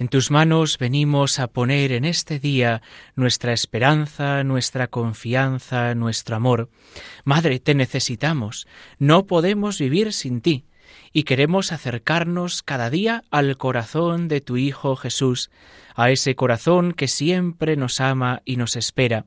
en tus manos venimos a poner en este día nuestra esperanza, nuestra confianza, nuestro amor. Madre, te necesitamos, no podemos vivir sin ti, y queremos acercarnos cada día al corazón de tu Hijo Jesús, a ese corazón que siempre nos ama y nos espera.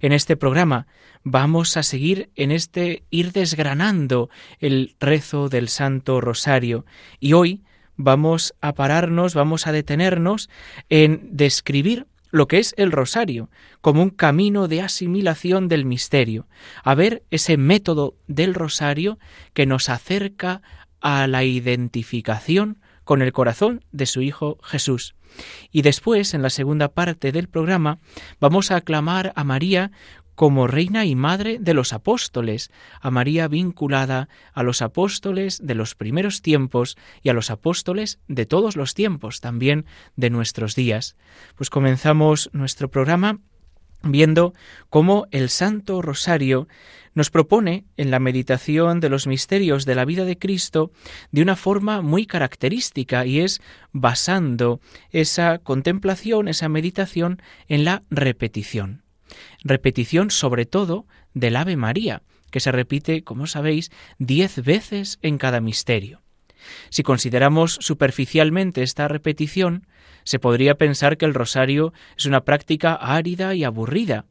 En este programa vamos a seguir en este ir desgranando el rezo del Santo Rosario, y hoy vamos a pararnos, vamos a detenernos en describir lo que es el rosario, como un camino de asimilación del misterio, a ver ese método del rosario que nos acerca a la identificación con el corazón de su Hijo Jesús. Y después, en la segunda parte del programa, vamos a aclamar a María como reina y madre de los apóstoles, a María vinculada a los apóstoles de los primeros tiempos y a los apóstoles de todos los tiempos, también de nuestros días. Pues comenzamos nuestro programa viendo cómo el Santo Rosario nos propone en la meditación de los misterios de la vida de Cristo de una forma muy característica y es basando esa contemplación, esa meditación en la repetición. Repetición sobre todo del Ave María, que se repite, como sabéis, diez veces en cada misterio. Si consideramos superficialmente esta repetición, se podría pensar que el rosario es una práctica árida y aburrida,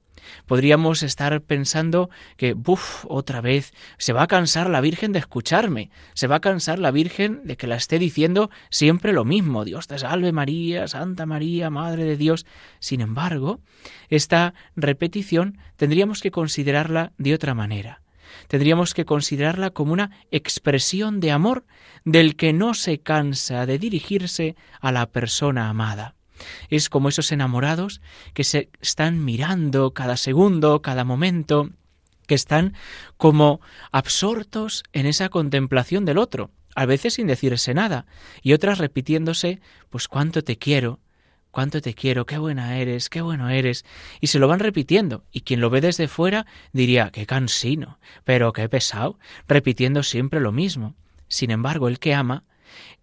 podríamos estar pensando que, buf, otra vez, se va a cansar la Virgen de escucharme, se va a cansar la Virgen de que la esté diciendo siempre lo mismo, Dios te salve María, Santa María, Madre de Dios. Sin embargo, esta repetición tendríamos que considerarla de otra manera. Tendríamos que considerarla como una expresión de amor del que no se cansa de dirigirse a la persona amada. Es como esos enamorados que se están mirando cada segundo, cada momento, que están como absortos en esa contemplación del otro, a veces sin decirse nada, y otras repitiéndose, pues cuánto te quiero, cuánto te quiero, qué buena eres, qué bueno eres, y se lo van repitiendo, y quien lo ve desde fuera diría, qué cansino, pero qué pesado, repitiendo siempre lo mismo. Sin embargo, el que ama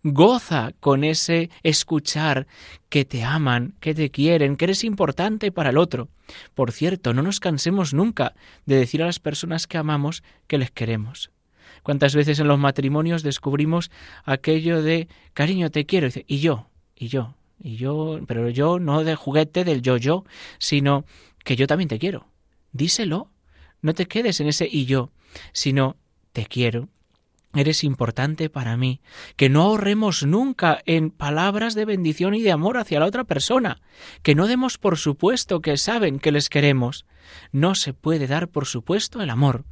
Goza con ese escuchar que te aman, que te quieren, que eres importante para el otro. Por cierto, no nos cansemos nunca de decir a las personas que amamos que les queremos. ¿Cuántas veces en los matrimonios descubrimos aquello de cariño, te quiero? Y yo, y yo, y yo, pero yo no de juguete del yo-yo, sino que yo también te quiero. Díselo. No te quedes en ese y yo, sino te quiero, Eres importante para mí. Que no ahorremos nunca en palabras de bendición y de amor hacia la otra persona. Que no demos por supuesto que saben que les queremos. No se puede dar por supuesto el amor.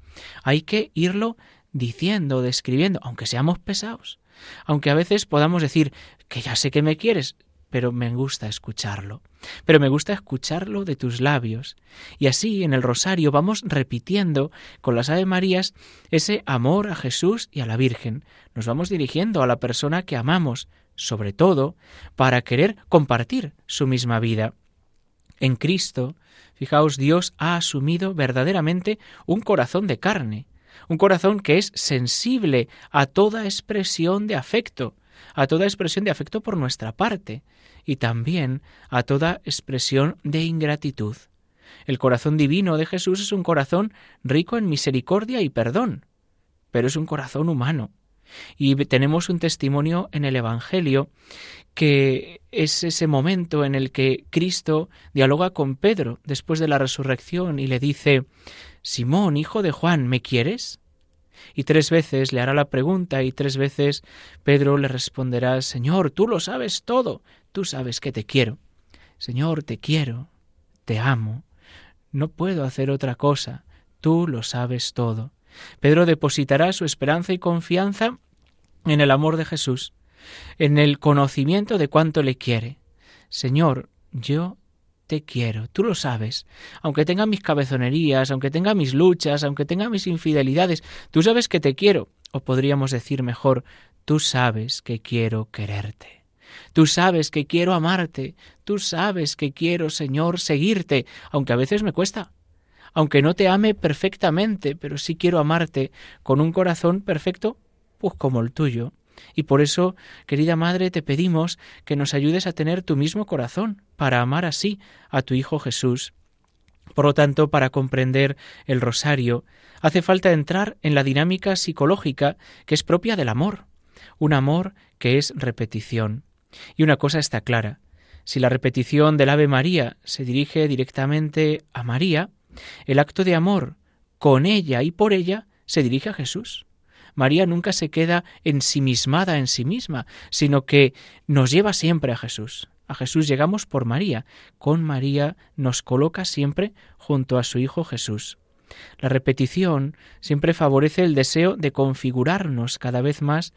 Hay que irlo diciendo, describiendo, aunque seamos pesados. Aunque a veces podamos decir que ya sé que me quieres, pero me gusta escucharlo. Pero me gusta escucharlo de tus labios. Y así en el rosario vamos repitiendo con las Ave Marías ese amor a Jesús y a la Virgen. Nos vamos dirigiendo a la persona que amamos, sobre todo para querer compartir su misma vida. En Cristo, fijaos, Dios ha asumido verdaderamente un corazón de carne, un corazón que es sensible a toda expresión de afecto, a toda expresión de afecto por nuestra parte y también a toda expresión de ingratitud. El corazón divino de Jesús es un corazón rico en misericordia y perdón, pero es un corazón humano. Y tenemos un testimonio en el Evangelio que es ese momento en el que Cristo dialoga con Pedro después de la resurrección y le dice, Simón, hijo de Juan, ¿me quieres? Y tres veces le hará la pregunta y tres veces Pedro le responderá, Señor, tú lo sabes todo, tú sabes que te quiero. Señor, te quiero, te amo, no puedo hacer otra cosa, tú lo sabes todo. Pedro depositará su esperanza y confianza en el amor de Jesús, en el conocimiento de cuánto le quiere. Señor, yo te quiero, tú lo sabes. Aunque tenga mis cabezonerías, aunque tenga mis luchas, aunque tenga mis infidelidades, tú sabes que te quiero. O podríamos decir mejor, tú sabes que quiero quererte. Tú sabes que quiero amarte, tú sabes que quiero, Señor, seguirte, aunque a veces me cuesta, aunque no te ame perfectamente, pero sí quiero amarte con un corazón perfecto, pues como el tuyo. Y por eso, querida Madre, te pedimos que nos ayudes a tener tu mismo corazón, para amar así a tu Hijo Jesús. Por lo tanto, para comprender el rosario, hace falta entrar en la dinámica psicológica que es propia del amor, un amor que es repetición. Y una cosa está clara, si la repetición del Ave María se dirige directamente a María, el acto de amor con ella y por ella se dirige a Jesús. María nunca se queda ensimismada en sí misma, sino que nos lleva siempre a Jesús. A Jesús llegamos por María. Con María nos coloca siempre junto a su Hijo Jesús. La repetición siempre favorece el deseo de configurarnos cada vez más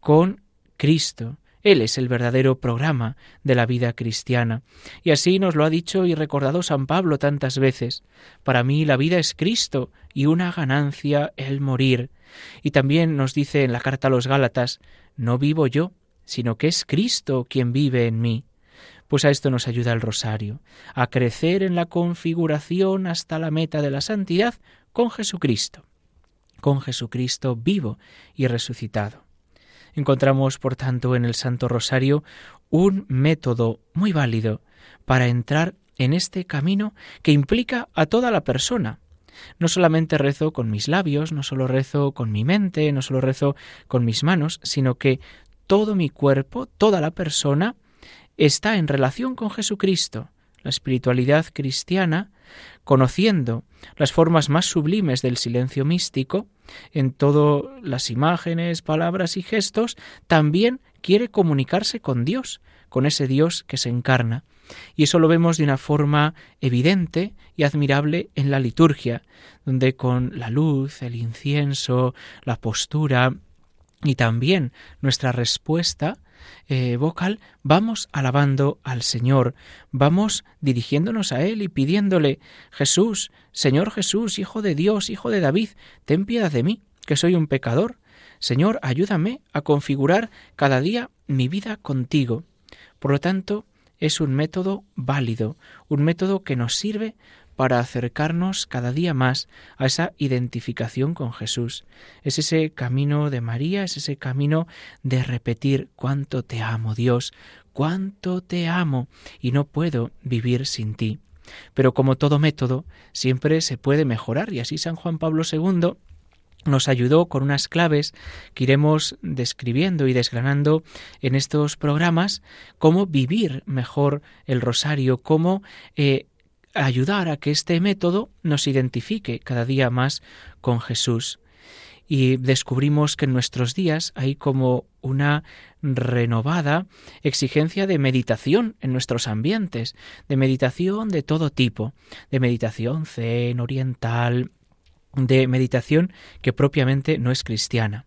con Cristo, él es el verdadero programa de la vida cristiana. Y así nos lo ha dicho y recordado San Pablo tantas veces. Para mí la vida es Cristo y una ganancia el morir. Y también nos dice en la carta a los Gálatas, no vivo yo, sino que es Cristo quien vive en mí. Pues a esto nos ayuda el rosario, a crecer en la configuración hasta la meta de la santidad con Jesucristo, con Jesucristo vivo y resucitado. Encontramos, por tanto, en el Santo Rosario un método muy válido para entrar en este camino que implica a toda la persona. No solamente rezo con mis labios, no solo rezo con mi mente, no solo rezo con mis manos, sino que todo mi cuerpo, toda la persona, está en relación con Jesucristo. La espiritualidad cristiana, conociendo las formas más sublimes del silencio místico, en todas las imágenes, palabras y gestos, también quiere comunicarse con Dios, con ese Dios que se encarna. Y eso lo vemos de una forma evidente y admirable en la liturgia, donde con la luz, el incienso, la postura y también nuestra respuesta eh, vocal, vamos alabando al Señor, vamos dirigiéndonos a Él y pidiéndole, Jesús, Señor Jesús, Hijo de Dios, Hijo de David, ten piedad de mí, que soy un pecador. Señor, ayúdame a configurar cada día mi vida contigo. Por lo tanto, es un método válido, un método que nos sirve para acercarnos cada día más a esa identificación con Jesús. Es ese camino de María, es ese camino de repetir cuánto te amo, Dios, cuánto te amo y no puedo vivir sin ti. Pero como todo método, siempre se puede mejorar y así San Juan Pablo II nos ayudó con unas claves que iremos describiendo y desgranando en estos programas, cómo vivir mejor el rosario, cómo eh, ayudar a que este método nos identifique cada día más con Jesús. Y descubrimos que en nuestros días hay como una renovada exigencia de meditación en nuestros ambientes, de meditación de todo tipo, de meditación zen, oriental, de meditación que propiamente no es cristiana.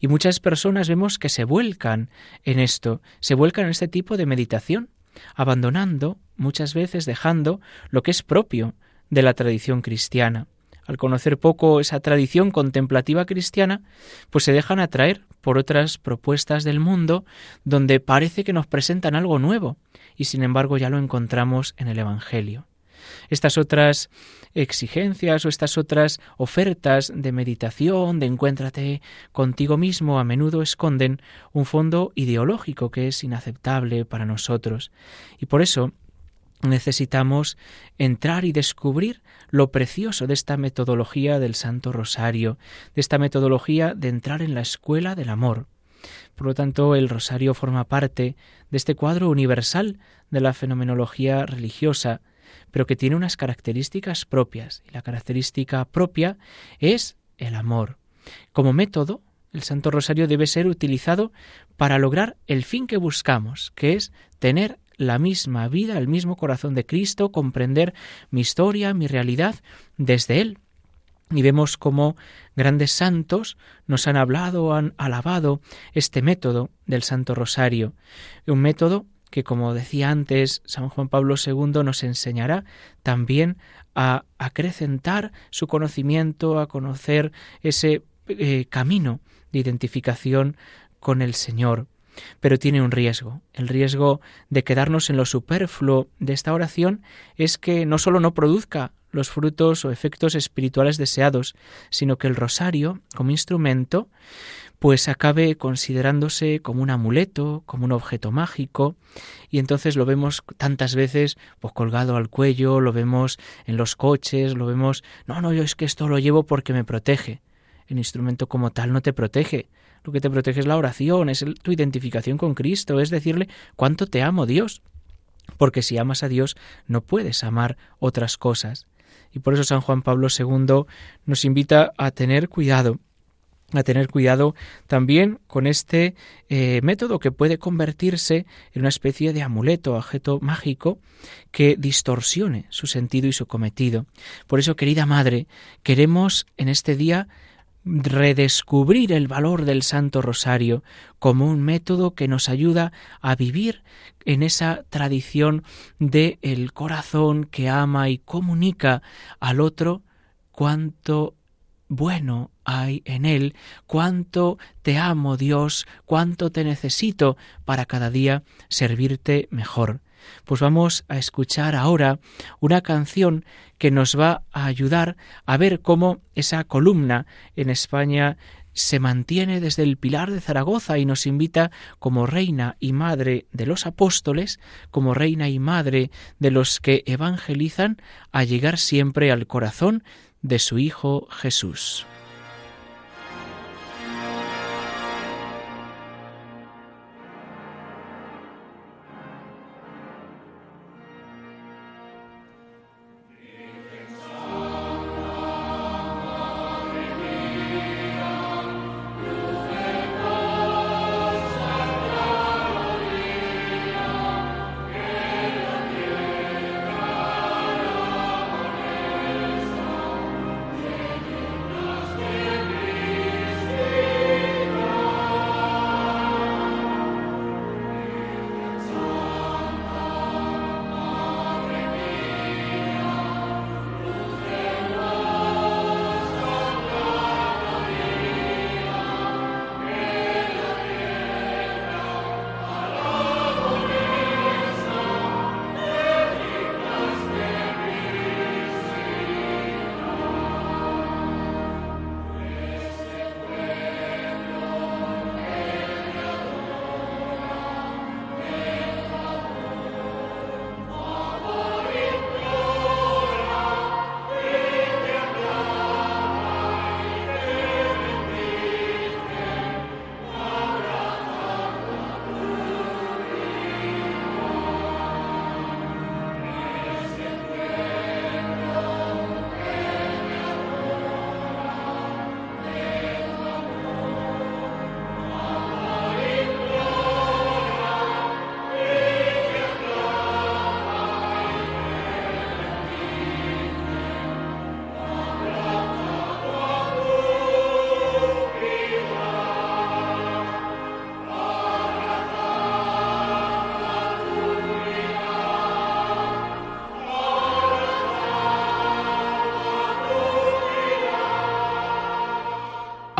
Y muchas personas vemos que se vuelcan en esto, se vuelcan en este tipo de meditación, abandonando, muchas veces dejando, lo que es propio de la tradición cristiana. Al conocer poco esa tradición contemplativa cristiana, pues se dejan atraer por otras propuestas del mundo donde parece que nos presentan algo nuevo y sin embargo ya lo encontramos en el Evangelio. Estas otras exigencias o estas otras ofertas de meditación, de encuéntrate contigo mismo, a menudo esconden un fondo ideológico que es inaceptable para nosotros. Y por eso necesitamos entrar y descubrir lo precioso de esta metodología del Santo Rosario, de esta metodología de entrar en la escuela del amor. Por lo tanto, el rosario forma parte de este cuadro universal de la fenomenología religiosa, pero que tiene unas características propias. Y la característica propia es el amor. Como método, el Santo Rosario debe ser utilizado para lograr el fin que buscamos, que es tener la misma vida, el mismo corazón de Cristo, comprender mi historia, mi realidad desde Él. Y vemos cómo grandes santos nos han hablado, han alabado este método del Santo Rosario, un método que como decía antes, San Juan Pablo II nos enseñará también a acrecentar su conocimiento, a conocer ese eh, camino de identificación con el Señor. Pero tiene un riesgo. El riesgo de quedarnos en lo superfluo de esta oración es que no solo no produzca los frutos o efectos espirituales deseados, sino que el rosario, como instrumento, pues acabe considerándose como un amuleto, como un objeto mágico, y entonces lo vemos tantas veces pues colgado al cuello, lo vemos en los coches, lo vemos, no, no, yo es que esto lo llevo porque me protege. El instrumento como tal no te protege. Lo que te protege es la oración, es tu identificación con Cristo, es decirle cuánto te amo Dios. Porque si amas a Dios no puedes amar otras cosas. Y por eso San Juan Pablo II nos invita a tener cuidado a tener cuidado también con este eh, método que puede convertirse en una especie de amuleto, objeto mágico que distorsione su sentido y su cometido. Por eso, querida Madre, queremos en este día redescubrir el valor del Santo Rosario como un método que nos ayuda a vivir en esa tradición de el corazón que ama y comunica al otro cuánto bueno hay en Él, cuánto te amo Dios, cuánto te necesito para cada día servirte mejor. Pues vamos a escuchar ahora una canción que nos va a ayudar a ver cómo esa columna en España se mantiene desde el pilar de Zaragoza y nos invita como reina y madre de los apóstoles, como reina y madre de los que evangelizan, a llegar siempre al corazón de su Hijo Jesús.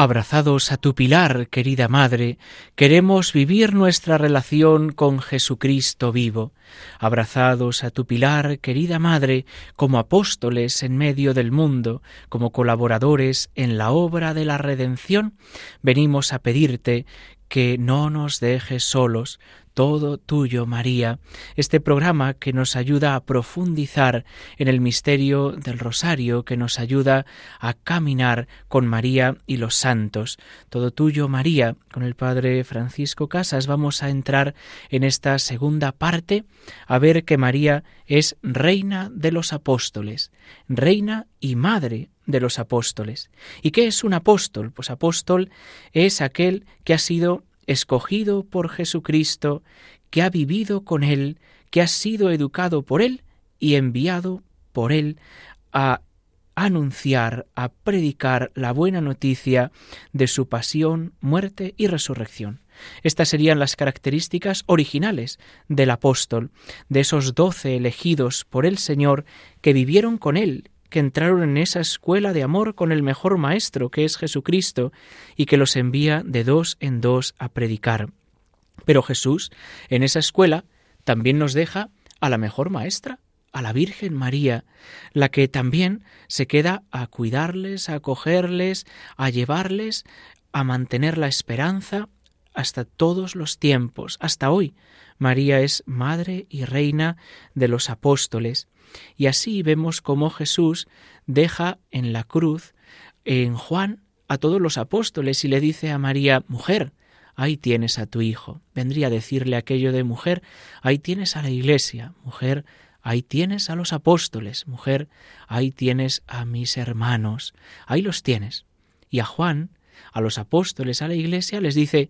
Abrazados a tu pilar, querida Madre, queremos vivir nuestra relación con Jesucristo vivo. Abrazados a tu pilar, querida Madre, como apóstoles en medio del mundo, como colaboradores en la obra de la redención, venimos a pedirte que no nos dejes solos, todo tuyo, María, este programa que nos ayuda a profundizar en el misterio del rosario, que nos ayuda a caminar con María y los santos. Todo tuyo, María, con el Padre Francisco Casas vamos a entrar en esta segunda parte a ver que María es reina de los apóstoles, reina y madre de los apóstoles. ¿Y qué es un apóstol? Pues apóstol es aquel que ha sido escogido por Jesucristo, que ha vivido con Él, que ha sido educado por Él y enviado por Él a anunciar, a predicar la buena noticia de su pasión, muerte y resurrección. Estas serían las características originales del apóstol, de esos doce elegidos por el Señor que vivieron con él, que entraron en esa escuela de amor con el mejor maestro, que es Jesucristo, y que los envía de dos en dos a predicar. Pero Jesús, en esa escuela, también nos deja a la mejor maestra, a la Virgen María, la que también se queda a cuidarles, a acogerles, a llevarles, a mantener la esperanza hasta todos los tiempos, hasta hoy. María es madre y reina de los apóstoles. Y así vemos cómo Jesús deja en la cruz, en Juan, a todos los apóstoles y le dice a María, mujer, ahí tienes a tu hijo. Vendría a decirle aquello de mujer, ahí tienes a la iglesia, mujer, ahí tienes a los apóstoles, mujer, ahí tienes a mis hermanos, ahí los tienes. Y a Juan, a los apóstoles, a la iglesia, les dice,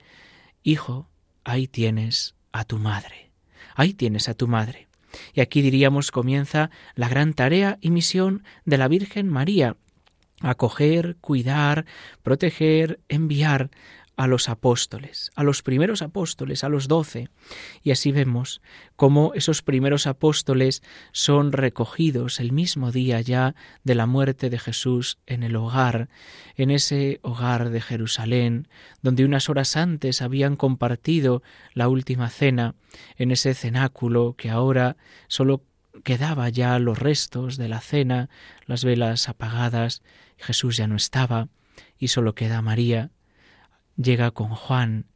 Hijo, ahí tienes a tu madre, ahí tienes a tu madre. Y aquí diríamos comienza la gran tarea y misión de la Virgen María, acoger, cuidar, proteger, enviar a los apóstoles, a los primeros apóstoles, a los doce. Y así vemos cómo esos primeros apóstoles son recogidos el mismo día ya de la muerte de Jesús en el hogar, en ese hogar de Jerusalén, donde unas horas antes habían compartido la última cena, en ese cenáculo que ahora solo quedaba ya los restos de la cena, las velas apagadas, Jesús ya no estaba, y solo queda María, llega con Juan.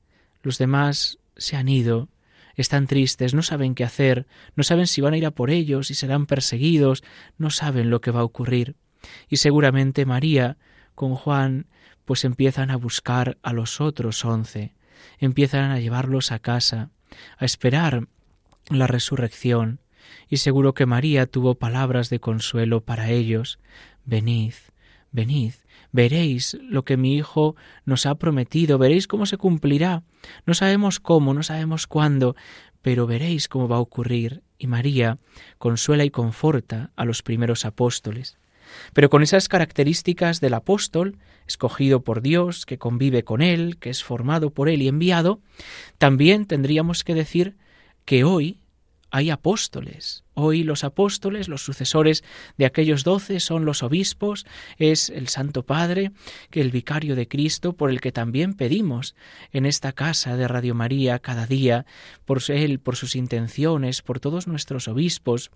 Los demás se han ido, están tristes, no saben qué hacer, no saben si van a ir a por ellos, si serán perseguidos, no saben lo que va a ocurrir. Y seguramente María, con Juan, pues empiezan a buscar a los otros once, empiezan a llevarlos a casa, a esperar la resurrección, y seguro que María tuvo palabras de consuelo para ellos. Venid, venid, veréis lo que mi Hijo nos ha prometido, veréis cómo se cumplirá. No sabemos cómo, no sabemos cuándo, pero veréis cómo va a ocurrir. Y María consuela y conforta a los primeros apóstoles. Pero con esas características del apóstol, escogido por Dios, que convive con Él, que es formado por Él y enviado, también tendríamos que decir que hoy hay apóstoles. Hoy los apóstoles, los sucesores de aquellos doce, son los obispos, es el Santo Padre, que el vicario de Cristo, por el que también pedimos en esta casa de Radio María cada día, por él, por sus intenciones, por todos nuestros obispos,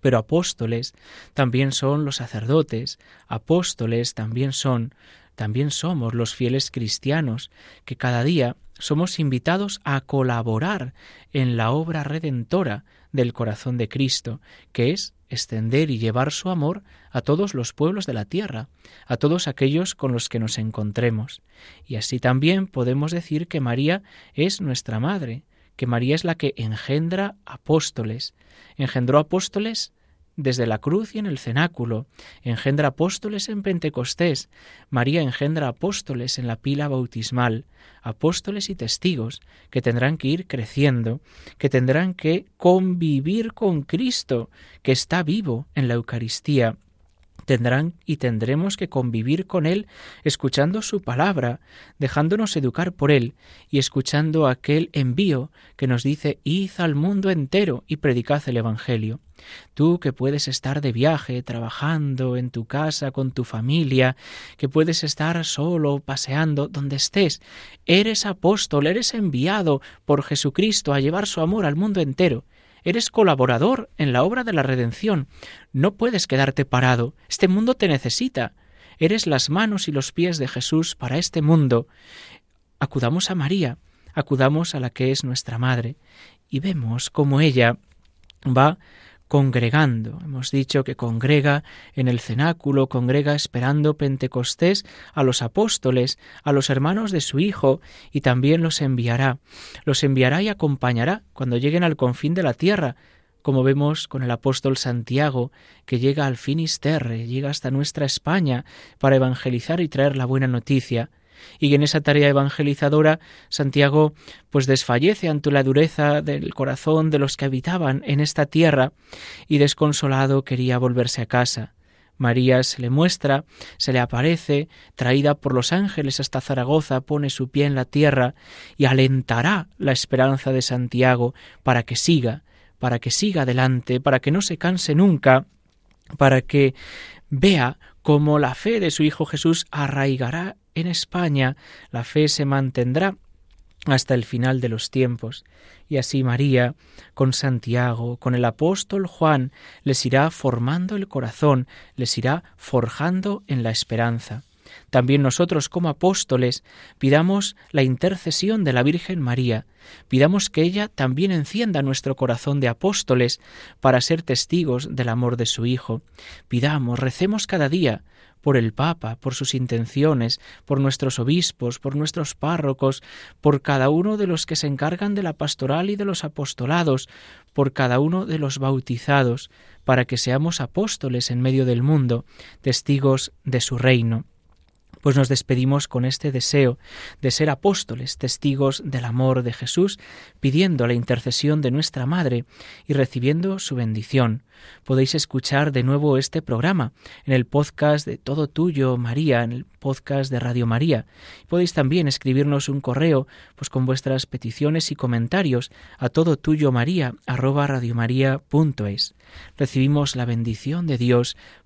pero apóstoles también son los sacerdotes, apóstoles también son, también somos los fieles cristianos, que cada día somos invitados a colaborar en la obra redentora del corazón de Cristo, que es extender y llevar su amor a todos los pueblos de la tierra, a todos aquellos con los que nos encontremos. Y así también podemos decir que María es nuestra madre, que María es la que engendra apóstoles. Engendró apóstoles desde la cruz y en el cenáculo, engendra apóstoles en Pentecostés, María engendra apóstoles en la pila bautismal, apóstoles y testigos que tendrán que ir creciendo, que tendrán que convivir con Cristo, que está vivo en la Eucaristía tendrán y tendremos que convivir con Él, escuchando su palabra, dejándonos educar por Él y escuchando aquel envío que nos dice Id al mundo entero y predicad el Evangelio. Tú que puedes estar de viaje, trabajando en tu casa, con tu familia, que puedes estar solo, paseando, donde estés, eres apóstol, eres enviado por Jesucristo a llevar su amor al mundo entero. Eres colaborador en la obra de la redención. No puedes quedarte parado. Este mundo te necesita. Eres las manos y los pies de Jesús para este mundo. Acudamos a María, acudamos a la que es nuestra Madre, y vemos cómo ella va congregando. Hemos dicho que congrega en el cenáculo, congrega esperando Pentecostés a los apóstoles, a los hermanos de su Hijo, y también los enviará. Los enviará y acompañará cuando lleguen al confín de la tierra, como vemos con el apóstol Santiago, que llega al Finisterre, llega hasta nuestra España para evangelizar y traer la buena noticia y en esa tarea evangelizadora Santiago pues desfallece ante la dureza del corazón de los que habitaban en esta tierra y desconsolado quería volverse a casa. María se le muestra, se le aparece, traída por los ángeles hasta Zaragoza, pone su pie en la tierra y alentará la esperanza de Santiago para que siga, para que siga adelante, para que no se canse nunca, para que vea cómo la fe de su Hijo Jesús arraigará en España, la fe se mantendrá hasta el final de los tiempos. Y así María, con Santiago, con el apóstol Juan, les irá formando el corazón, les irá forjando en la esperanza. También nosotros como apóstoles pidamos la intercesión de la Virgen María, pidamos que ella también encienda nuestro corazón de apóstoles para ser testigos del amor de su Hijo. Pidamos, recemos cada día por el Papa, por sus intenciones, por nuestros obispos, por nuestros párrocos, por cada uno de los que se encargan de la pastoral y de los apostolados, por cada uno de los bautizados, para que seamos apóstoles en medio del mundo, testigos de su reino pues nos despedimos con este deseo de ser apóstoles, testigos del amor de Jesús, pidiendo la intercesión de nuestra Madre y recibiendo su bendición. Podéis escuchar de nuevo este programa en el podcast de Todo Tuyo, María, en el podcast de Radio María. Podéis también escribirnos un correo pues con vuestras peticiones y comentarios a todo tuyo María arroba radiomaria.es. Recibimos la bendición de Dios